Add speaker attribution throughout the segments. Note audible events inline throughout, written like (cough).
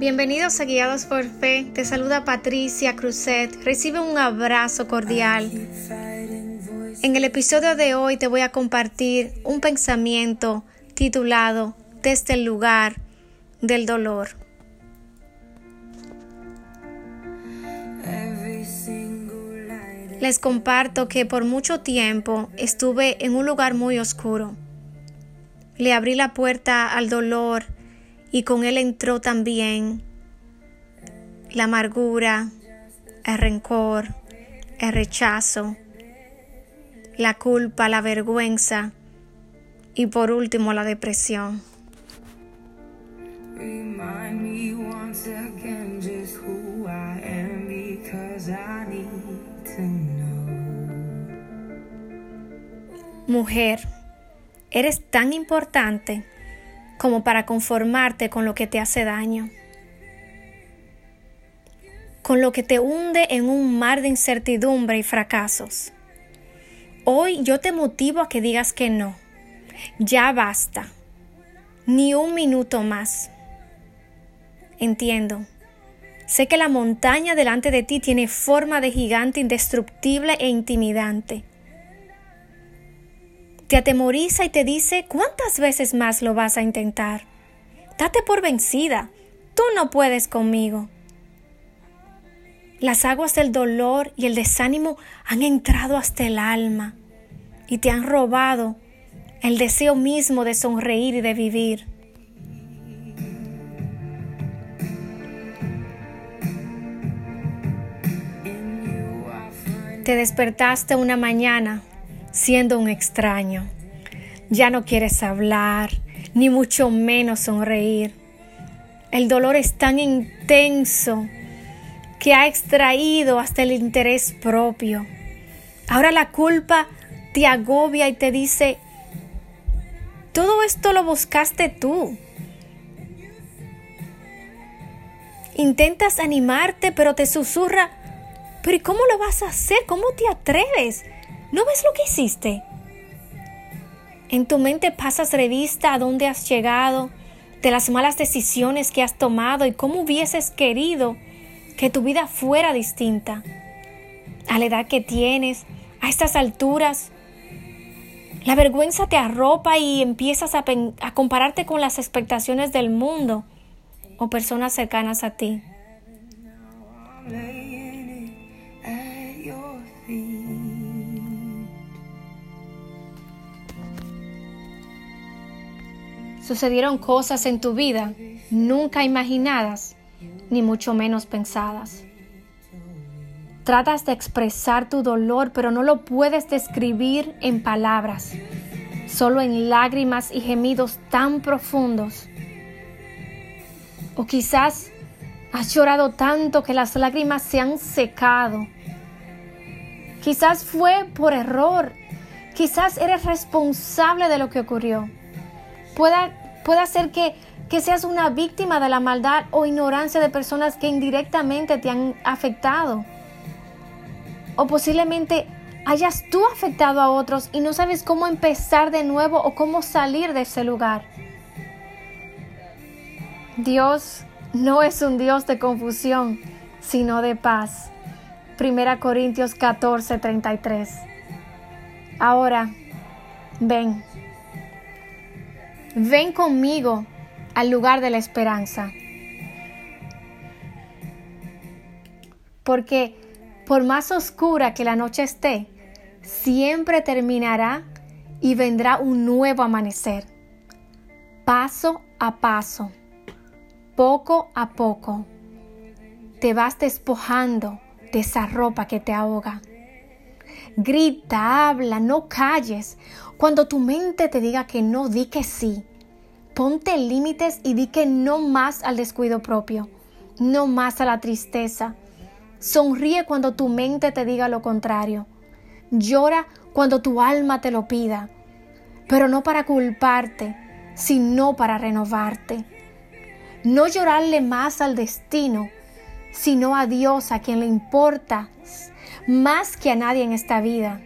Speaker 1: Bienvenidos a Guiados por Fe. Te saluda Patricia Cruzet. Recibe un abrazo cordial. En el episodio de hoy te voy a compartir un pensamiento titulado Desde el lugar del dolor. Les comparto que por mucho tiempo estuve en un lugar muy oscuro. Le abrí la puerta al dolor y con él entró también la amargura, el rencor, el rechazo, la culpa, la vergüenza y por último la depresión. Mujer, eres tan importante como para conformarte con lo que te hace daño, con lo que te hunde en un mar de incertidumbre y fracasos. Hoy yo te motivo a que digas que no, ya basta, ni un minuto más. Entiendo. Sé que la montaña delante de ti tiene forma de gigante indestructible e intimidante te atemoriza y te dice cuántas veces más lo vas a intentar. Date por vencida, tú no puedes conmigo. Las aguas del dolor y el desánimo han entrado hasta el alma y te han robado el deseo mismo de sonreír y de vivir. Te despertaste una mañana siendo un extraño. Ya no quieres hablar, ni mucho menos sonreír. El dolor es tan intenso que ha extraído hasta el interés propio. Ahora la culpa te agobia y te dice, todo esto lo buscaste tú. Intentas animarte, pero te susurra, pero ¿y cómo lo vas a hacer? ¿Cómo te atreves? ¿No ves lo que hiciste? En tu mente pasas revista a dónde has llegado, de las malas decisiones que has tomado y cómo hubieses querido que tu vida fuera distinta. A la edad que tienes, a estas alturas, la vergüenza te arropa y empiezas a, compararte con las expectaciones del mundo o personas cercanas a ti. Sucedieron cosas en tu vida nunca imaginadas, ni mucho menos pensadas. Tratas de expresar tu dolor, pero no lo puedes describir en palabras, solo en lágrimas y gemidos tan profundos. O quizás has llorado tanto que las lágrimas se han secado. Quizás fue por error. Quizás eres responsable de lo que ocurrió. Pueda Puede ser que, que seas una víctima de la maldad o ignorancia de personas que indirectamente te han afectado. O posiblemente hayas tú afectado a otros y no sabes cómo empezar de nuevo o cómo salir de ese lugar. Dios no es un Dios de confusión, sino de paz. Primera Corintios 14, 33. Ahora, ven Ven conmigo al lugar de la esperanza. Porque por más oscura que la noche esté, siempre terminará y vendrá un nuevo amanecer. Paso a paso, poco a poco, te vas despojando de esa ropa que te ahoga. Grita, habla, no calles. Cuando tu mente te diga que no, di que sí. Ponte límites y di que no más al descuido propio, no más a la tristeza. Sonríe cuando tu mente te diga lo contrario. Llora cuando tu alma te lo pida, pero no para culparte, sino para renovarte. No llorarle más al destino, sino a Dios a quien le importa más que a nadie en esta vida.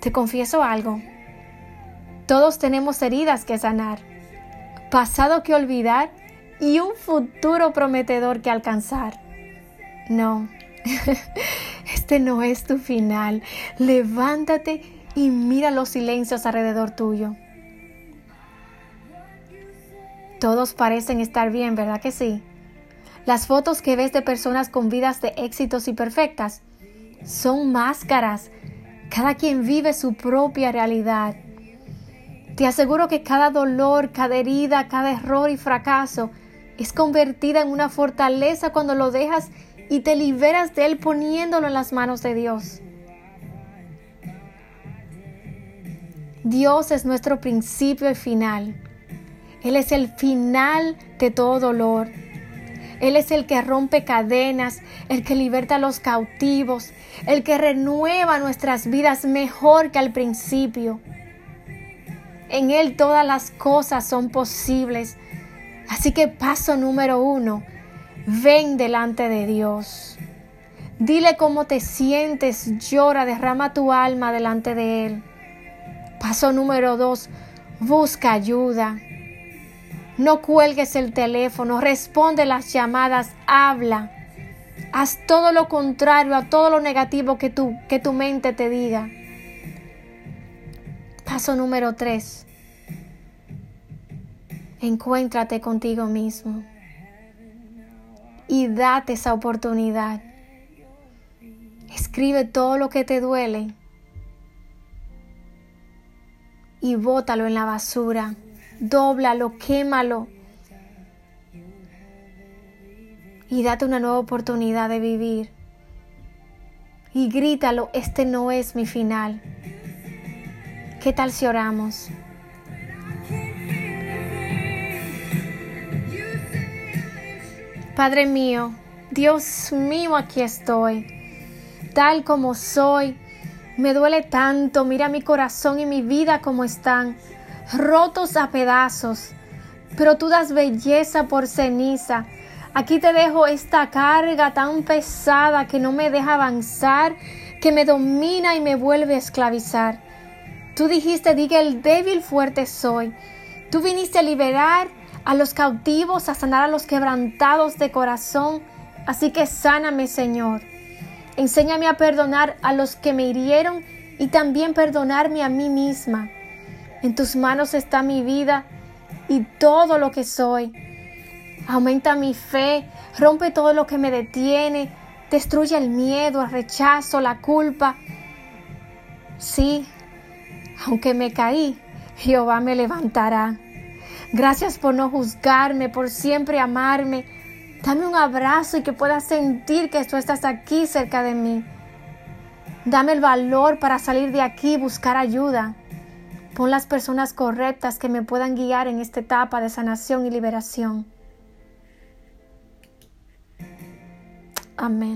Speaker 1: Te confieso algo. Todos tenemos heridas que sanar, pasado que olvidar y un futuro prometedor que alcanzar. No, (laughs) este no es tu final. Levántate y mira los silencios alrededor tuyo. Todos parecen estar bien, ¿verdad que sí? Las fotos que ves de personas con vidas de éxitos y perfectas son máscaras. Cada quien vive su propia realidad. Te aseguro que cada dolor, cada herida, cada error y fracaso es convertida en una fortaleza cuando lo dejas y te liberas de él poniéndolo en las manos de Dios. Dios es nuestro principio y final. Él es el final de todo dolor. Él es el que rompe cadenas, el que liberta a los cautivos, el que renueva nuestras vidas mejor que al principio. En Él todas las cosas son posibles. Así que paso número uno, ven delante de Dios. Dile cómo te sientes, llora, derrama tu alma delante de Él. Paso número dos, busca ayuda. No cuelgues el teléfono, responde las llamadas, habla. Haz todo lo contrario a todo lo negativo que tu, que tu mente te diga. Paso número tres. Encuéntrate contigo mismo y date esa oportunidad. Escribe todo lo que te duele y bótalo en la basura dóblalo, quémalo. Y date una nueva oportunidad de vivir. Y grítalo, este no es mi final. ¿Qué tal si oramos? Padre mío, Dios mío, aquí estoy, tal como soy. Me duele tanto, mira mi corazón y mi vida como están rotos a pedazos, pero tú das belleza por ceniza. Aquí te dejo esta carga tan pesada que no me deja avanzar, que me domina y me vuelve a esclavizar. Tú dijiste, diga el débil fuerte soy. Tú viniste a liberar a los cautivos, a sanar a los quebrantados de corazón. Así que sáname, Señor. Enséñame a perdonar a los que me hirieron y también perdonarme a mí misma. En tus manos está mi vida y todo lo que soy. Aumenta mi fe, rompe todo lo que me detiene, destruye el miedo, el rechazo, la culpa. Sí, aunque me caí, Jehová me levantará. Gracias por no juzgarme, por siempre amarme. Dame un abrazo y que pueda sentir que tú estás aquí cerca de mí. Dame el valor para salir de aquí y buscar ayuda. Pon las personas correctas que me puedan guiar en esta etapa de sanación y liberación. Amén.